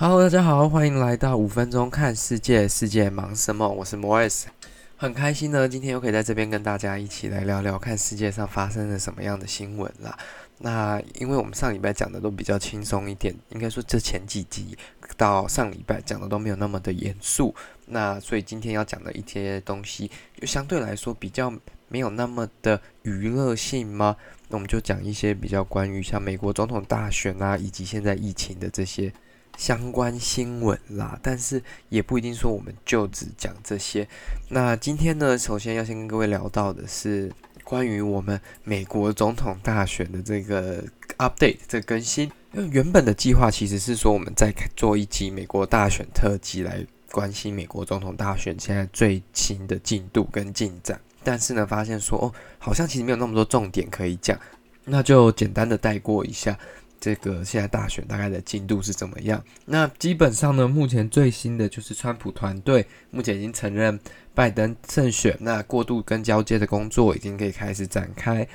好大家好，欢迎来到五分钟看世界，世界忙什么？我是 Morris，很开心呢，今天又可以在这边跟大家一起来聊聊看世界上发生了什么样的新闻啦。那因为我们上礼拜讲的都比较轻松一点，应该说这前几集到上礼拜讲的都没有那么的严肃，那所以今天要讲的一些东西就相对来说比较没有那么的娱乐性吗？那我们就讲一些比较关于像美国总统大选啊，以及现在疫情的这些相关新闻啦。但是也不一定说我们就只讲这些。那今天呢，首先要先跟各位聊到的是。关于我们美国总统大选的这个 update 这个更新，因为原本的计划其实是说我们在做一集美国大选特辑来关心美国总统大选现在最新的进度跟进展，但是呢，发现说哦，好像其实没有那么多重点可以讲，那就简单的带过一下。这个现在大选大概的进度是怎么样？那基本上呢，目前最新的就是川普团队目前已经承认拜登胜选，那过渡跟交接的工作已经可以开始展开。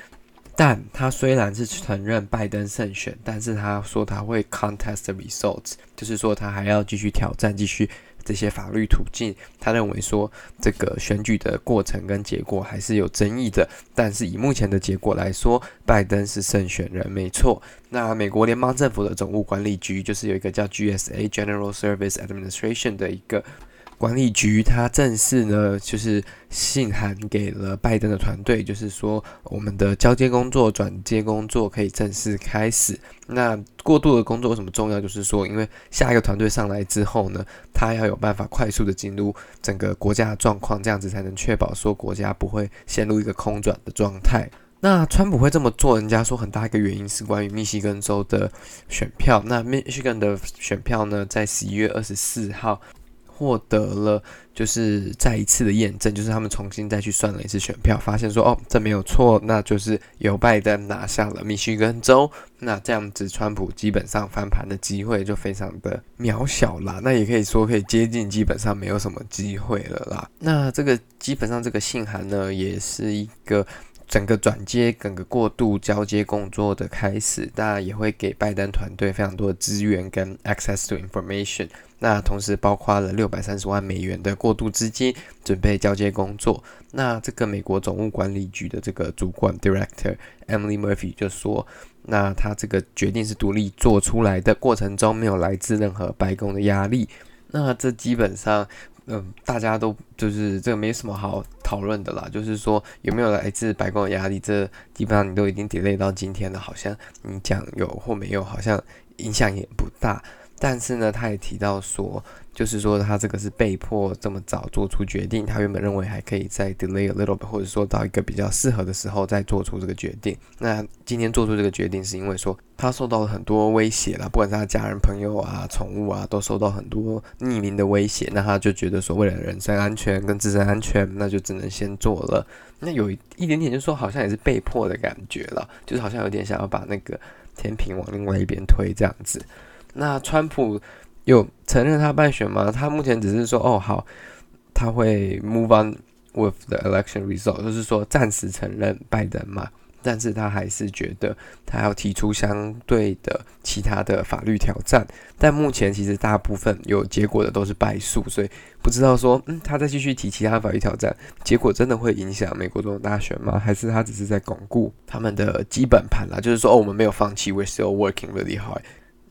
但他虽然是承认拜登胜选，但是他说他会 contest the results，就是说他还要继续挑战，继续。这些法律途径，他认为说这个选举的过程跟结果还是有争议的，但是以目前的结果来说，拜登是胜选人，没错。那美国联邦政府的总务管理局就是有一个叫 GSA General Service Administration 的一个。管理局他正式呢，就是信函给了拜登的团队，就是说我们的交接工作、转接工作可以正式开始。那过渡的工作为什么重要？就是说，因为下一个团队上来之后呢，他要有办法快速的进入整个国家的状况，这样子才能确保说国家不会陷入一个空转的状态。那川普会这么做，人家说很大一个原因是关于密西根州的选票。那密西根的选票呢，在十一月二十四号。获得了就是再一次的验证，就是他们重新再去算了一次选票，发现说哦，这没有错，那就是由拜登拿下了密西根州，那这样子川普基本上翻盘的机会就非常的渺小啦，那也可以说可以接近基本上没有什么机会了啦。那这个基本上这个信函呢，也是一个。整个转接、整个过渡、交接工作的开始，当然也会给拜登团队非常多的资源跟 access to information。那同时包括了六百三十万美元的过渡资金，准备交接工作。那这个美国总务管理局的这个主管 director Emily Murphy 就说，那他这个决定是独立做出来的，过程中没有来自任何白宫的压力。那这基本上。嗯，大家都就是这个没什么好讨论的啦。就是说有没有来自白宫的压力，这基本上你都已经 delay 到今天了，好像你讲有或没有，好像影响也不大。但是呢，他也提到说。就是说，他这个是被迫这么早做出决定。他原本认为还可以再 delay a little bit，或者说到一个比较适合的时候再做出这个决定。那今天做出这个决定，是因为说他受到了很多威胁了，不管是他家人、朋友啊、宠物啊，都受到很多匿名的威胁。那他就觉得说，为了人身安全跟自身安全，那就只能先做了。那有一点点，就是说好像也是被迫的感觉了，就是好像有点想要把那个天平往另外一边推这样子。那川普。有承认他败选吗？他目前只是说，哦，好，他会 move on with the election result，就是说暂时承认拜登嘛。但是他还是觉得他要提出相对的其他的法律挑战。但目前其实大部分有结果的都是败诉，所以不知道说，嗯，他再继续提其他法律挑战，结果真的会影响美国总统大选吗？还是他只是在巩固他们的基本盘啦？就是说，哦，我们没有放弃，we're still working really hard。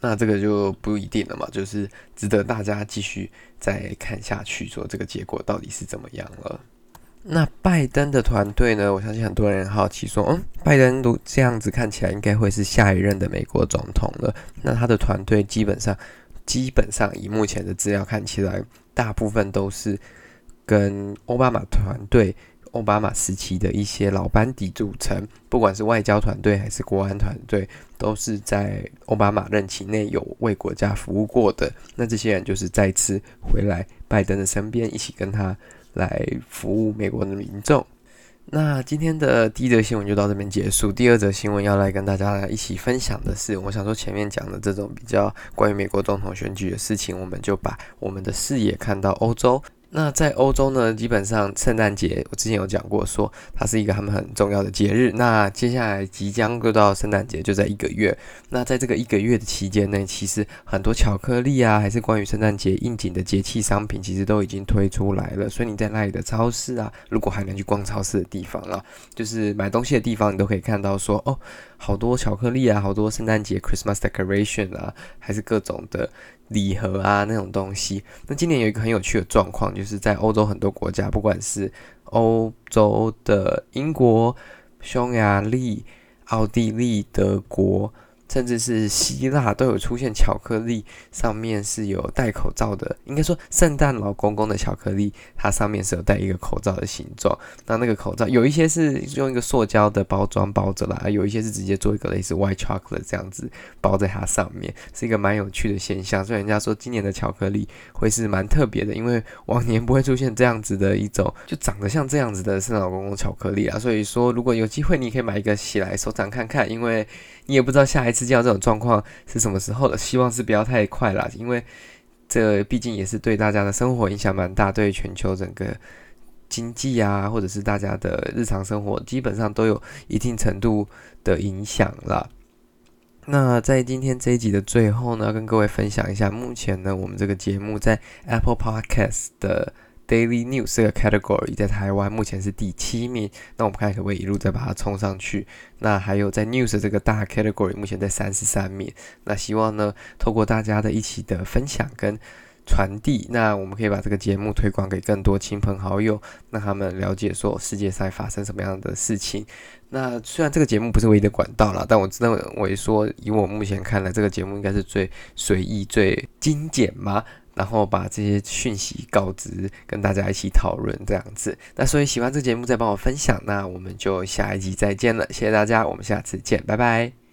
那这个就不一定了嘛，就是值得大家继续再看下去，说这个结果到底是怎么样了。那拜登的团队呢？我相信很多人好奇说，嗯，拜登都这样子看起来，应该会是下一任的美国总统了。那他的团队基本上，基本上以目前的资料看起来，大部分都是跟奥巴马团队。奥巴马时期的一些老班底组成，不管是外交团队还是国安团队，都是在奥巴马任期内有为国家服务过的。那这些人就是再次回来拜登的身边，一起跟他来服务美国的民众。那今天的第一则新闻就到这边结束。第二则新闻要来跟大家来一起分享的是，我想说前面讲的这种比较关于美国总统选举的事情，我们就把我们的视野看到欧洲。那在欧洲呢，基本上圣诞节我之前有讲过，说它是一个他们很重要的节日。那接下来即将就到圣诞节，就在一个月。那在这个一个月的期间内，其实很多巧克力啊，还是关于圣诞节应景的节气商品，其实都已经推出来了。所以你在那里的超市啊，如果还能去逛超市的地方啊，就是买东西的地方，你都可以看到说，哦，好多巧克力啊，好多圣诞节 Christmas decoration 啊，还是各种的。礼盒啊，那种东西。那今年有一个很有趣的状况，就是在欧洲很多国家，不管是欧洲的英国、匈牙利、奥地利、德国。甚至是希腊都有出现巧克力，上面是有戴口罩的。应该说，圣诞老公公的巧克力，它上面是有戴一个口罩的形状。那那个口罩有一些是用一个塑胶的包装包着啦，有一些是直接做一个类似 white chocolate 这样子包在它上面，是一个蛮有趣的现象。所以人家说今年的巧克力会是蛮特别的，因为往年不会出现这样子的一种就长得像这样子的圣诞老公公巧克力啊。所以说，如果有机会，你可以买一个起来收藏看看，因为你也不知道下一次。见到这种状况是什么时候的？希望是不要太快了，因为这毕竟也是对大家的生活影响蛮大，对全球整个经济啊，或者是大家的日常生活，基本上都有一定程度的影响了。那在今天这一集的最后呢，跟各位分享一下，目前呢，我们这个节目在 Apple Podcast 的。Daily News 这个 category 在台湾目前是第七名，那我们看可不可以一路再把它冲上去？那还有在 News 这个大 category 目前在三十三名，那希望呢，透过大家的一起的分享跟传递，那我们可以把这个节目推广给更多亲朋好友，让他们了解说世界上发生什么样的事情。那虽然这个节目不是唯一的管道啦，但我认为说，以我目前看来，这个节目应该是最随意、最精简嘛。然后把这些讯息告知，跟大家一起讨论这样子。那所以喜欢这节目，再帮我分享。那我们就下一集再见了，谢谢大家，我们下次见，拜拜。